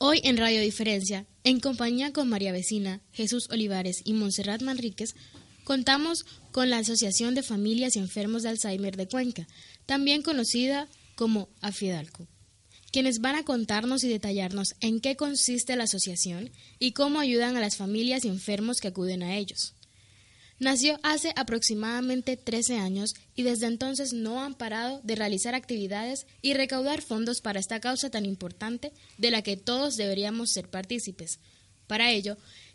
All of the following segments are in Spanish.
Hoy en Radio Diferencia, en compañía con María Vecina, Jesús Olivares y Montserrat Manríquez, contamos con la Asociación de Familias y Enfermos de Alzheimer de Cuenca, también conocida como AFIDALCO, quienes van a contarnos y detallarnos en qué consiste la asociación y cómo ayudan a las familias y enfermos que acuden a ellos. Nació hace aproximadamente 13 años y desde entonces no han parado de realizar actividades y recaudar fondos para esta causa tan importante de la que todos deberíamos ser partícipes. Para ello,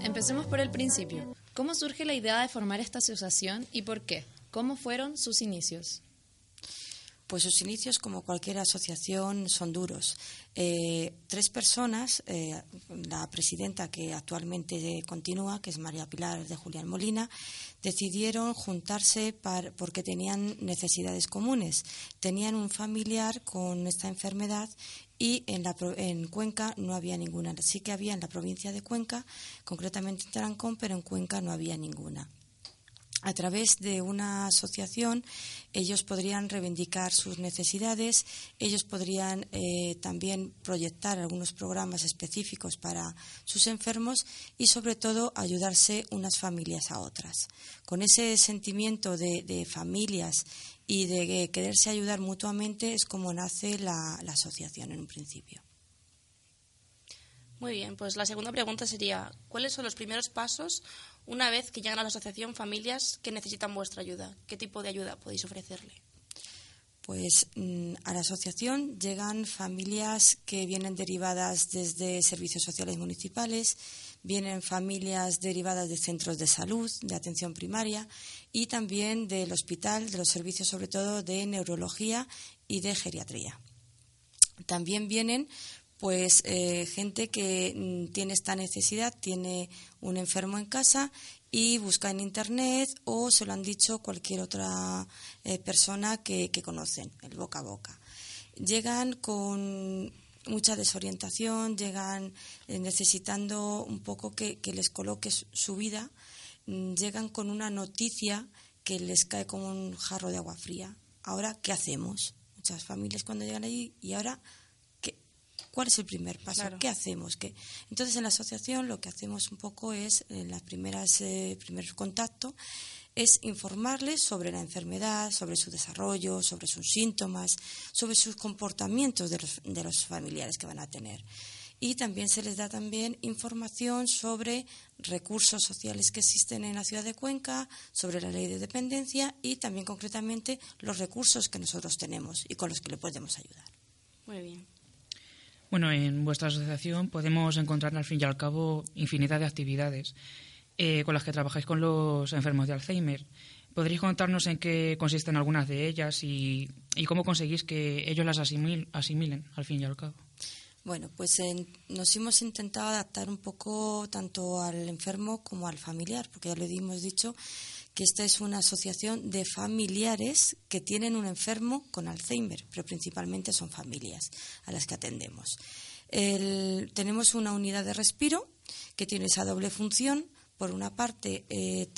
Empecemos por el principio. ¿Cómo surge la idea de formar esta asociación y por qué? ¿Cómo fueron sus inicios? Pues sus inicios, como cualquier asociación, son duros. Eh, tres personas, eh, la presidenta que actualmente continúa, que es María Pilar de Julián Molina, decidieron juntarse porque tenían necesidades comunes. Tenían un familiar con esta enfermedad y en, la, en Cuenca no había ninguna. Sí que había en la provincia de Cuenca, concretamente en Tarancón, pero en Cuenca no había ninguna a través de una asociación ellos podrían reivindicar sus necesidades, ellos podrían eh, también proyectar algunos programas específicos para sus enfermos y sobre todo ayudarse unas familias a otras. Con ese sentimiento de, familias y de quererse ayudar mutuamente es como nace la asociación en un principio. Muy bien, pues la segunda pregunta sería, ¿cuáles son los primeros pasos una vez que llegan a la asociación familias que necesitan vuestra ayuda? ¿Qué tipo de ayuda podéis ofrecerle? Pues mm, a la asociación llegan familias que vienen derivadas desde servicios sociales municipales, vienen familias derivadas de centros de salud, de atención primaria y también del hospital, de los servicios sobre todo de neurología y de geriatría. También vienen pues eh, gente que mm, tiene esta necesidad, tiene un enfermo en casa y busca en Internet o se lo han dicho cualquier otra eh, persona que, conocen, el boca a boca. Llegan con mucha desorientación, llegan eh, necesitando un poco que, que les coloque su vida, mm, llegan con una noticia que les cae como un jarro de agua fría. Ahora, ¿qué hacemos? Muchas familias cuando llegan allí y ahora ¿Cuál es el primer paso? ¿Qué hacemos? ¿Qué? Entonces, en la asociación lo que hacemos un poco es, en las primeras eh, primeros contactos, es informarles sobre la enfermedad, sobre su desarrollo, sobre sus síntomas, sobre sus comportamientos de los, de los familiares que van a tener. Y también se les da también información sobre recursos sociales que existen en la ciudad de Cuenca, sobre la ley de dependencia y también concretamente los recursos que nosotros tenemos y con los que le podemos ayudar. Muy bien. Bueno, en vuestra asociación podemos encontrar al fin y al cabo infinidad de actividades eh, con las que trabajáis con los enfermos de Alzheimer. ¿Podríais contarnos en qué consisten algunas de ellas y, cómo conseguís que ellos las asimilen al fin y al cabo? Bueno, pues nos hemos intentado adaptar un poco tanto al enfermo como al familiar, porque ya lo hemos dicho que esta es una asociación de familiares que tienen un enfermo con Alzheimer, pero principalmente son familias a las que atendemos. tenemos una unidad de respiro que tiene esa doble función. Por una parte, eh,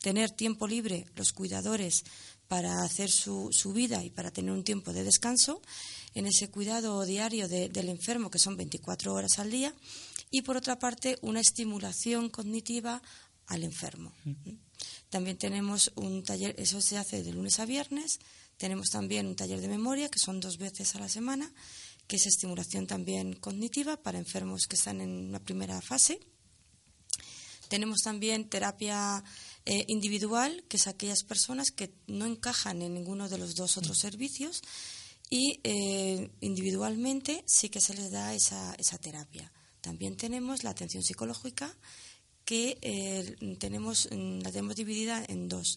tener tiempo libre los cuidadores para hacer su, vida y para tener un tiempo de descanso en ese cuidado diario del enfermo, que son 24 horas al día, y por otra parte, una estimulación cognitiva al enfermo. También tenemos un taller, eso se hace de lunes a viernes. Tenemos también un taller de memoria, que son dos veces a la semana, que es estimulación también cognitiva para enfermos que están en la primera fase. Tenemos también terapia eh, individual, que es aquellas personas que no encajan en ninguno de los dos otros servicios y eh, individualmente sí que se les da esa, esa terapia. También tenemos la atención psicológica, que eh, tenemos, mm, la tenemos dividida en dos.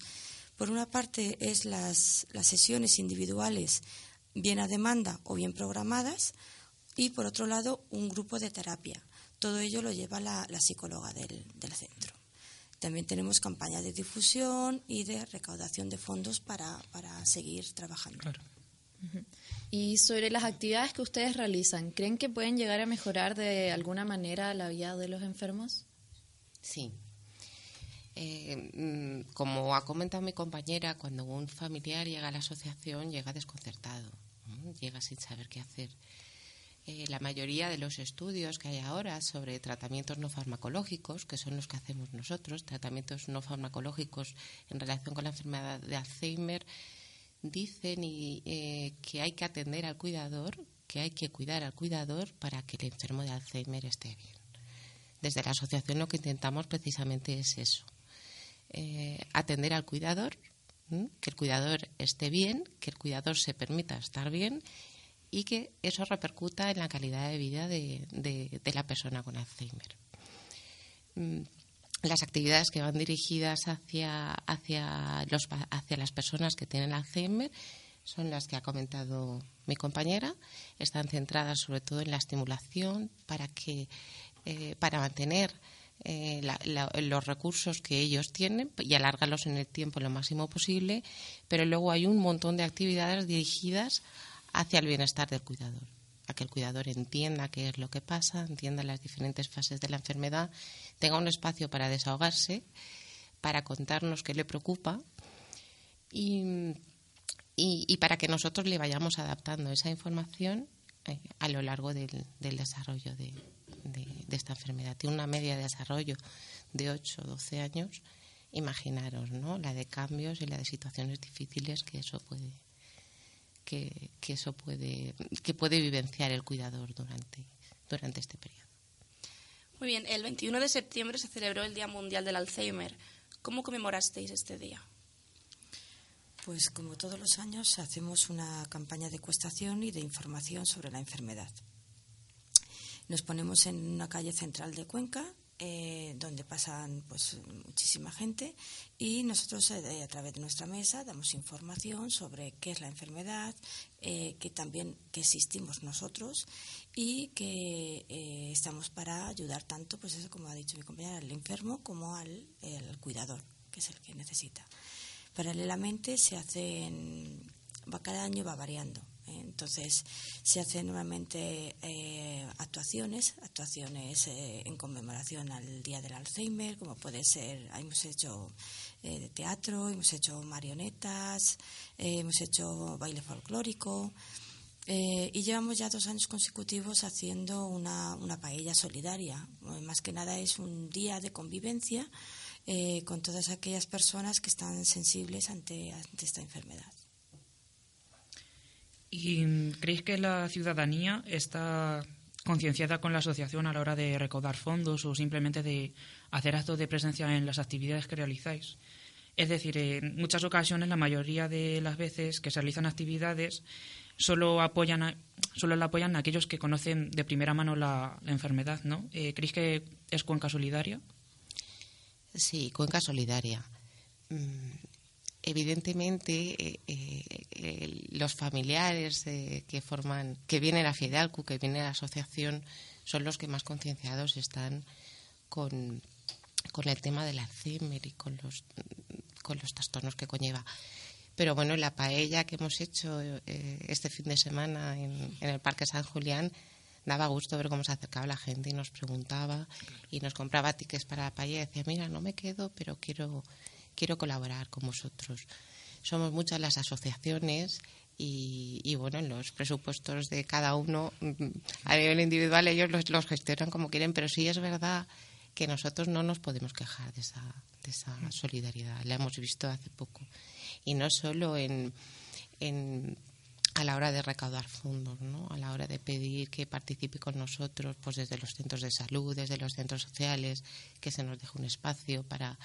Por una parte es las, las sesiones individuales bien a demanda o bien programadas y por otro lado un grupo de terapia. Todo ello lo lleva la, psicóloga del, centro. También tenemos campañas de difusión y de recaudación de fondos para, seguir trabajando. Y sobre las actividades que ustedes realizan, ¿creen que pueden llegar a mejorar de alguna manera la vida de los enfermos? Sí. Eh, mm, como ha comentado mi compañera, cuando un familiar llega a la asociación llega desconcertado, llega sin saber qué hacer. Eh, la mayoría de los estudios que hay ahora sobre tratamientos no farmacológicos, que son los que hacemos nosotros, tratamientos no farmacológicos en relación con la enfermedad de Alzheimer, dicen eh, que hay que atender al cuidador, que hay que cuidar al cuidador para que el enfermo de Alzheimer esté bien. Desde la asociación lo que intentamos precisamente es eso, eh, atender al cuidador, que el cuidador esté bien, que el cuidador se permita estar bien y que eso repercuta en la calidad de vida de, la persona con Alzheimer. Mm, las actividades que van dirigidas hacia, hacia, los, hacia las personas que tienen Alzheimer son las que ha comentado mi compañera. Están centradas sobre todo en la estimulación para, que, eh, para mantener eh, los recursos que ellos tienen y alargarlos en el tiempo lo máximo posible, pero luego hay un montón de actividades dirigidas hacia el bienestar del cuidador, a que el cuidador entienda qué es lo que pasa, entienda las diferentes fases de la enfermedad, tenga un espacio para desahogarse, para contarnos qué le preocupa y, para que nosotros le vayamos adaptando esa información eh, a lo largo del, desarrollo de, esta enfermedad. Tiene una media de desarrollo de 8 o 12 años. Imaginaros, ¿no? La de cambios y la de situaciones difíciles que eso puede, que, eso puede, que puede vivenciar el cuidador durante, durante este periodo. Muy bien, el 21 de septiembre se celebró el Día Mundial del Alzheimer. ¿Cómo conmemorasteis este día? Pues como todos los años hacemos una campaña de cuestación y de información sobre la enfermedad. Nos ponemos en una calle central de Cuenca eh, donde pasan pues muchísima gente y nosotros eh, a través de nuestra mesa damos información sobre qué es la enfermedad, eh, que también que existimos nosotros y que estamos para ayudar tanto, pues eso como ha dicho mi compañera, al enfermo como al, cuidador, que es el que necesita. Paralelamente se hacen, va cada año va variando entonces, se hacen nuevamente eh, actuaciones, actuaciones eh, en conmemoración al Día del Alzheimer, como puede ser, hemos hecho eh, teatro, hemos hecho marionetas, hemos hecho baile folclórico. y llevamos ya dos años consecutivos haciendo una, una paella solidaria. Más que nada es un día de convivencia con todas aquellas personas que están sensibles ante esta enfermedad. ¿Y creéis que la ciudadanía está concienciada con la asociación a la hora de recaudar fondos o simplemente de hacer actos de presencia en las actividades que realizáis? Es decir, en muchas ocasiones, la mayoría de las veces que se realizan actividades, solo apoyan solo la apoyan aquellos que conocen de primera mano la, la ¿no? Eh, ¿Creéis que es Cuenca Solidaria? Sí, Cuenca Solidaria. Mm, evidentemente eh, eh, los familiares que forman que vienen a Fidalcu, que vienen a la asociación, son los que más concienciados están con, el tema del Alzheimer y con los, con los trastornos que conlleva. Pero bueno, la paella que hemos hecho eh, este fin de semana en, en, el Parque San Julián daba gusto ver cómo se acercaba la gente y nos preguntaba y nos compraba tickets para la paella y decía, mira, no me quedo, pero quiero quiero colaborar con vosotros. Somos muchas las asociaciones y, bueno, los presupuestos de cada uno mm, a nivel individual ellos los, gestionan como quieren, pero sí es verdad que nosotros no nos podemos quejar de esa, de esa solidaridad. La hemos visto hace poco. Y no solo en, en a la hora de recaudar fondos, ¿no? a la hora de pedir que participe con nosotros, pues desde los centros de salud, desde los centros sociales, que se nos deje un espacio para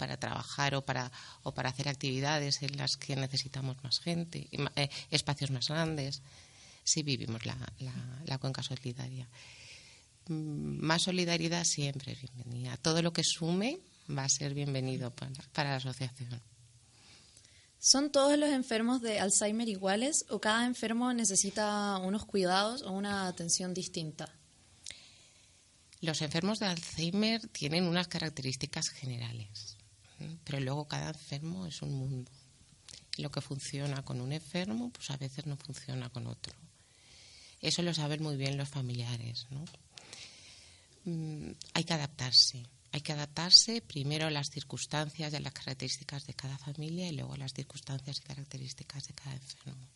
para trabajar o para, o para hacer actividades en las que necesitamos más gente, eh, espacios más grandes. Sí vivimos la, la, cuenca solidaria. Mm, más solidaridad siempre es bienvenida. Todo lo que sume va a ser bienvenido para, la asociación. ¿Son todos los enfermos de Alzheimer iguales o cada enfermo necesita unos cuidados o una atención distinta? Los enfermos de Alzheimer tienen unas características generales, pero luego cada enfermo es un mundo. Lo que funciona con un enfermo, pues a veces no funciona con otro. Eso lo saben muy bien los familiares, ¿no? Mm, hay que adaptarse hay que adaptarse primero a las circunstancias y a las características de cada familia y luego a las circunstancias y características de cada enfermo.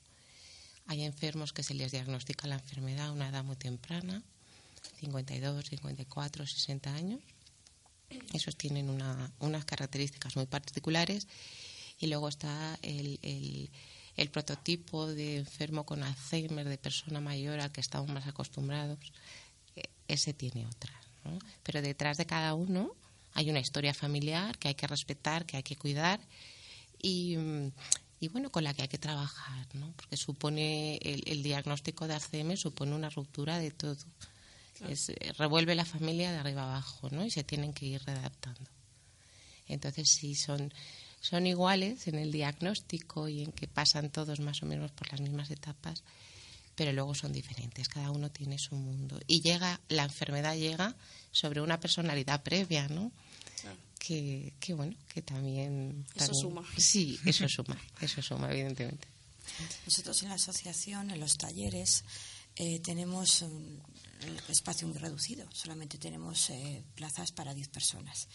Hay enfermos que se les diagnostica la enfermedad a una edad muy temprana, 52, 54, 60 años. Esos tienen unas características muy particulares. Y luego está el, el prototipo de enfermo con Alzheimer, de persona mayor al que estamos más acostumbrados. Ese tiene otras. Pero detrás de cada uno hay una historia familiar que hay que respetar, que hay que cuidar y, bueno, con la que hay que trabajar, ¿no? Porque supone el, diagnóstico de Alzheimer supone una ruptura de todo. Revuelve la familia de arriba abajo, ¿no? Y se tienen que ir redactando. Entonces, sí, son, son iguales en el diagnóstico y en que pasan todos más o menos por las mismas etapas, pero luego son diferentes, cada uno tiene su mundo. Y llega, la enfermedad llega sobre una personalidad previa, ¿no? Que, que, bueno, que también, Eso suma. Sí, eso suma, eso suma, evidentemente. Nosotros en la asociación, en los talleres, eh, tenemos un espacio muy reducido, solamente tenemos eh, plazas para 10 personas.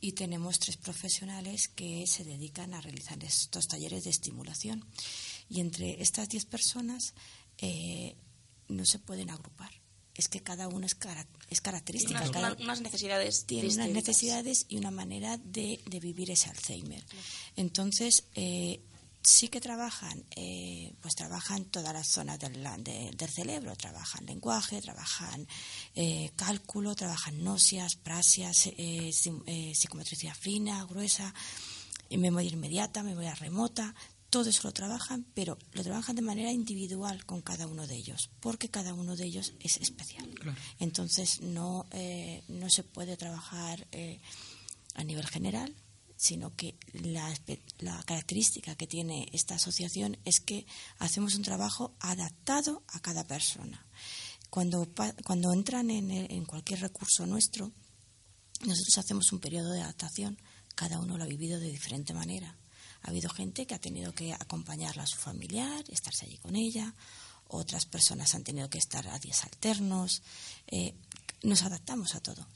Y tenemos tres profesionales que se dedican a realizar estos talleres de estimulación. Y entre estas 10 personas eh, no se pueden agrupar. Es que cada uno es, es característica. Tiene unas, unas necesidades Tiene unas necesidades y una manera de, vivir ese Alzheimer. Entonces, eh, sí que trabajan, eh, pues trabajan todas las zonas del, del cerebro, trabajan lenguaje, trabajan cálculo, trabajan náuseas, prasias, psicometricidad fina, gruesa, memoria inmediata, memoria remota, todo eso lo trabajan, pero lo trabajan de manera individual con cada uno de ellos, porque cada uno de ellos es especial. Entonces no, eh, no se puede trabajar eh, a nivel general, sino que la, la, característica que tiene esta asociación es que hacemos un trabajo adaptado a cada persona. Cuando, cuando entran en, en cualquier recurso nuestro, nosotros hacemos un periodo de adaptación, cada uno lo ha vivido de diferente manera ha habido gente que ha tenido que acompañarla a su familiar, estarse allí con ella. Otras personas han tenido que estar a días alternos. Eh, nos adaptamos a todo.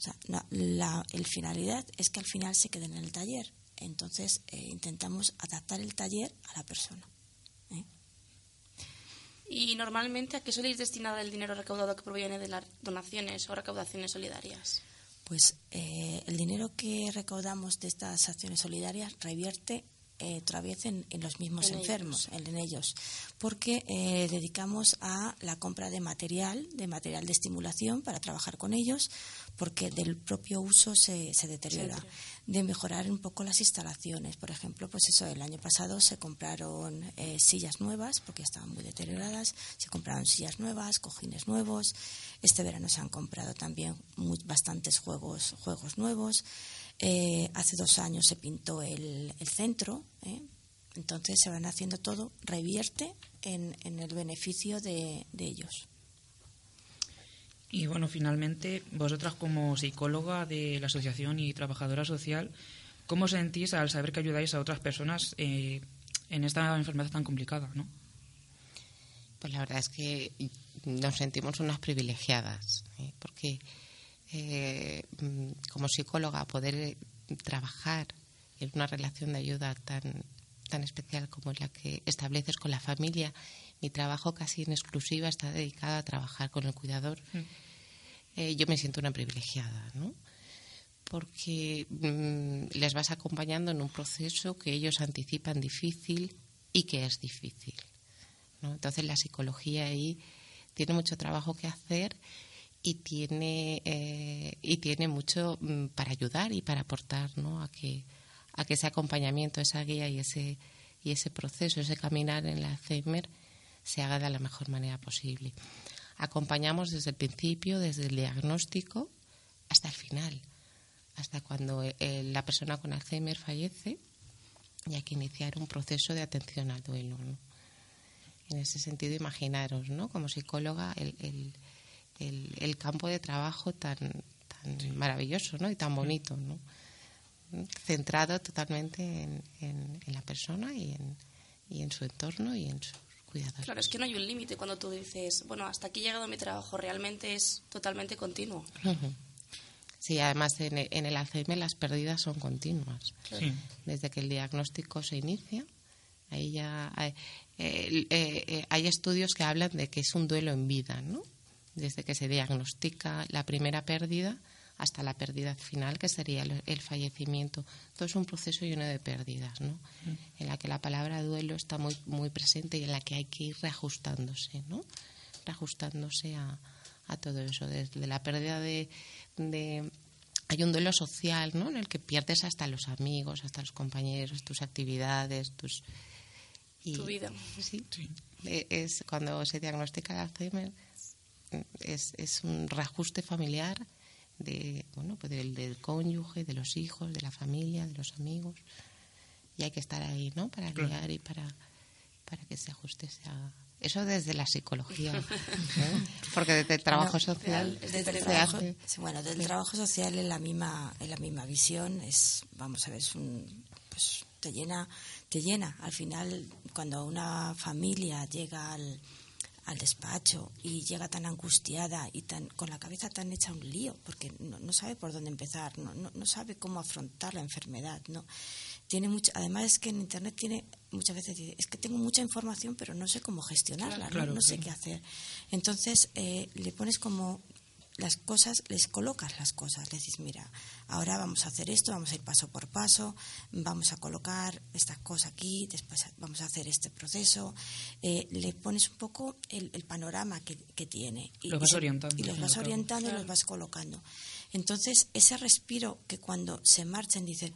la el finalidad es que al final se queden en el taller. Entonces eh, intentamos adaptar el taller a la persona. ¿eh? ¿Y normalmente a qué soléis destinar el dinero recaudado que proviene de las donaciones o recaudaciones solidarias? Pues el dinero que recaudamos de estas acciones solidarias revierte eh, en, los mismos enfermos, En, ellos, porque eh, dedicamos a la compra de material, de material de estimulación para trabajar con ellos, porque del propio uso se, se deteriora. De mejorar un poco las instalaciones, por ejemplo, pues eso, el año pasado se compraron eh, sillas nuevas, porque estaban muy deterioradas, se compraron sillas nuevas, cojines nuevos. Este verano se han comprado también bastantes juegos, juegos nuevos. Eh, hace dos años se pintó el, centro, ¿eh? entonces se van haciendo todo, revierte en, el beneficio de, ellos. Y bueno, finalmente, vosotras como psicóloga de la asociación y trabajadora social, ¿cómo sentís al saber que ayudáis a otras personas eh, en esta enfermedad tan complicada? ¿no? Pues la verdad es que nos sentimos unas privilegiadas, porque eh, mm, como psicóloga poder eh, trabajar en una relación de ayuda tan, tan especial como la que estableces con la familia. Mi trabajo casi en exclusiva está dedicado a trabajar con el cuidador. Mm. Eh, yo me siento una privilegiada, ¿no? Porque mm, les vas acompañando en un proceso que ellos anticipan difícil y que es difícil. ¿no? Entonces la psicología ahí tiene mucho trabajo que hacer y tiene eh, y tiene mucho mm, para ayudar y para aportar ¿no? a que a que ese acompañamiento esa guía y ese y ese proceso ese caminar en la Alzheimer se haga de la mejor manera posible acompañamos desde el principio desde el diagnóstico hasta el final hasta cuando eh, la persona con Alzheimer fallece y hay que iniciar un proceso de atención al duelo. En ese sentido, imaginaros, ¿no? Como psicóloga, el, el, el campo de trabajo tan, tan maravilloso, ¿no? Y tan bonito, ¿no? Centrado totalmente en, en, en la persona y en, y en su entorno y en sus cuidados. Claro, es que no hay un límite cuando tú dices, bueno, hasta aquí he llegado mi trabajo, realmente es totalmente continuo. Sí, además en el, en el Alzheimer las pérdidas son continuas. Sí. Desde que el diagnóstico se inicia, ahí ya hay, eh, eh, eh, hay estudios que hablan de que es un duelo en vida, ¿no? Desde que se diagnostica la primera pérdida hasta la pérdida final, que sería el, el fallecimiento. Todo es un proceso lleno de pérdidas, ¿no? En la que la palabra duelo está muy, muy presente y en la que hay que ir reajustándose, ¿no? Reajustándose a, a todo eso. Desde la pérdida de, de- Hay un duelo social, ¿no? En el que pierdes hasta los amigos, hasta los compañeros, tus actividades, tus... y- Tu vida. Sí. Eh, Es, cuando se diagnostica el Alzheimer es, es un reajuste familiar de, bueno, pues del, del cónyuge, de los hijos, de la familia, de los amigos. Y hay que estar ahí, ¿no? Para Claro. guiar y para, para que se ajuste esa... Eso desde la psicología, ¿eh? porque desde el trabajo Bueno, social Desde el trabajo, hace... bueno, del trabajo social en la misma en la misma visión es vamos a ver es un pues te llena te llena al final cuando una familia llega al, al despacho y llega tan angustiada y tan con la cabeza tan hecha un lío porque no, no sabe por dónde empezar no, no, no sabe cómo afrontar la enfermedad no tiene mucha además es que en internet tiene muchas veces dice, es que tengo mucha información pero no sé cómo gestionarla ¿no? Claro, no sé sí. qué hacer entonces eh, le pones como las cosas, les colocas las cosas, le dices, mira, ahora vamos a hacer esto, vamos a ir paso por paso, vamos a colocar esta cosa aquí, después vamos a hacer este proceso, eh, le pones un poco el, el panorama que, que tiene. Los vas orientando, Y los y vas orientando y los vas colocando. Entonces, ese respiro que cuando se marchan dicen,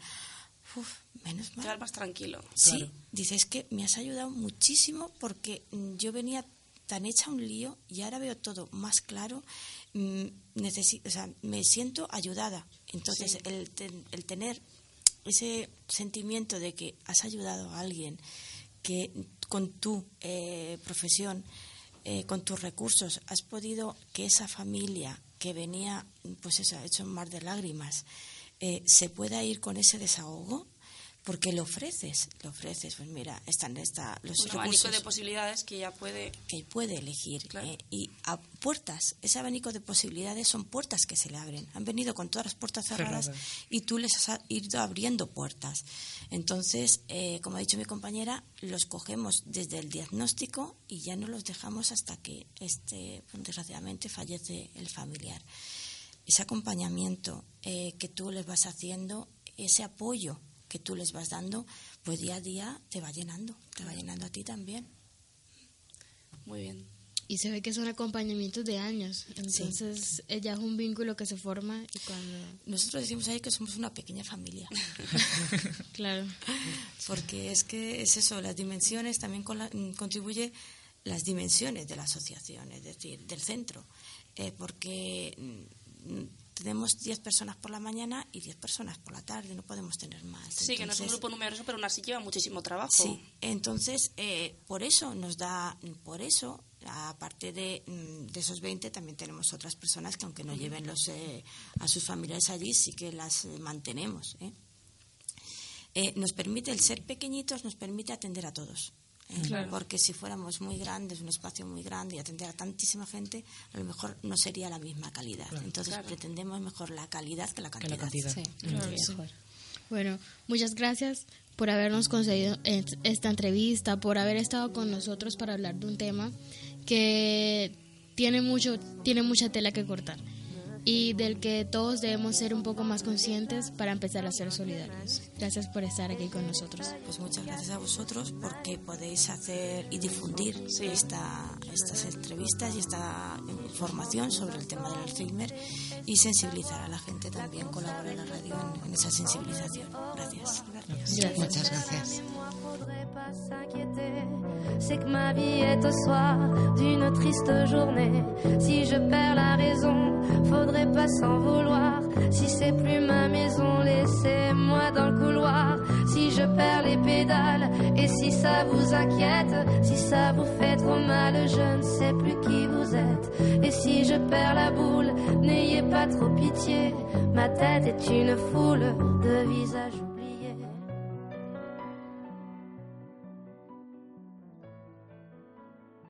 uff, menos mal. Te vas más tranquilo. Sí, Claro. dice, es que me has ayudado muchísimo porque mm, yo venía tan hecha un lío y ahora veo todo más claro, mm, necesi- o sea, me siento ayudada. Entonces, Sí. el, ten- el tener ese sentimiento de que has ayudado a alguien que con tu eh, profesión, eh, con tus recursos, has podido que esa familia que venía, pues eso, hecho un mar de lágrimas, eh, se pueda ir con ese desahogo, porque le ofreces, le ofreces, pues mira, están esta, los Un abanico recursos de posibilidades que ya puede... que puede elegir. Claro. eh, y a puertas, ese abanico de posibilidades son puertas que se le abren. Han venido con todas las puertas cerradas, y tú les has ido abriendo puertas. Entonces, eh, como ha dicho mi compañera, los cogemos desde el diagnóstico y ya no los dejamos hasta que, este, pues, desgraciadamente, fallece el familiar. Ese acompañamiento eh, que tú les vas haciendo, ese apoyo que tú les vas dando, pues día a día te va llenando, te va llenando a ti también. Muy bien. Y se ve que son acompañamientos de años. Entonces, eh, ya es un vínculo que se forma y cuando. Nosotros decimos ahí que somos una pequeña familia, Claro. porque es que es eso, las dimensiones también con la- contribuye las dimensiones de la asociación, es decir, del centro, eh, porque mm, tenemos 10 personas por la mañana y 10 personas por la tarde, no podemos tener más. Sí, que no es un grupo numeroso, pero aún así lleva muchísimo trabajo. Sí, entonces eh, por eso nos da, por eso, aparte de, mm, de esos 20, también tenemos otras personas que aunque no lleven los, eh, a sus familiares allí, sí que las eh, mantenemos. ¿eh? Eh, nos permite, el ser pequeñitos nos permite atender a todos. Porque si fuéramos muy grandes, un espacio muy grande y atender a tantísima gente, a lo mejor no sería la misma calidad. Entonces pretendemos mejor la calidad que la Que cantidad. la cantidad. Sí, Claro, mejor. Bueno, muchas gracias por habernos concedido esta entrevista, por haber estado con nosotros para hablar de un tema que tiene mucho, tiene mucha tela que cortar y del que todos debemos ser un poco más conscientes para empezar a ser solidarios. Gracias por estar aquí con nosotros. Pues muchas gracias a vosotros porque podéis hacer y difundir esta, estas entrevistas y esta información sobre el tema del Alzheimer y sensibilizar a la gente también, colaborar la radio en, en esa sensibilización. Gracias. Gracias. Muchas gracias. C'est que ma vie est au soir d'une triste journée. Si je perds la raison, faudrait pas s'en vouloir. Si c'est plus ma maison, laissez-moi dans le couloir. Si je perds les pédales. Et si ça vous inquiète, si ça vous fait trop mal, je ne sais plus qui vous êtes. Et si je perds la boule, n'ayez pas trop pitié. Ma tête est une foule de visages.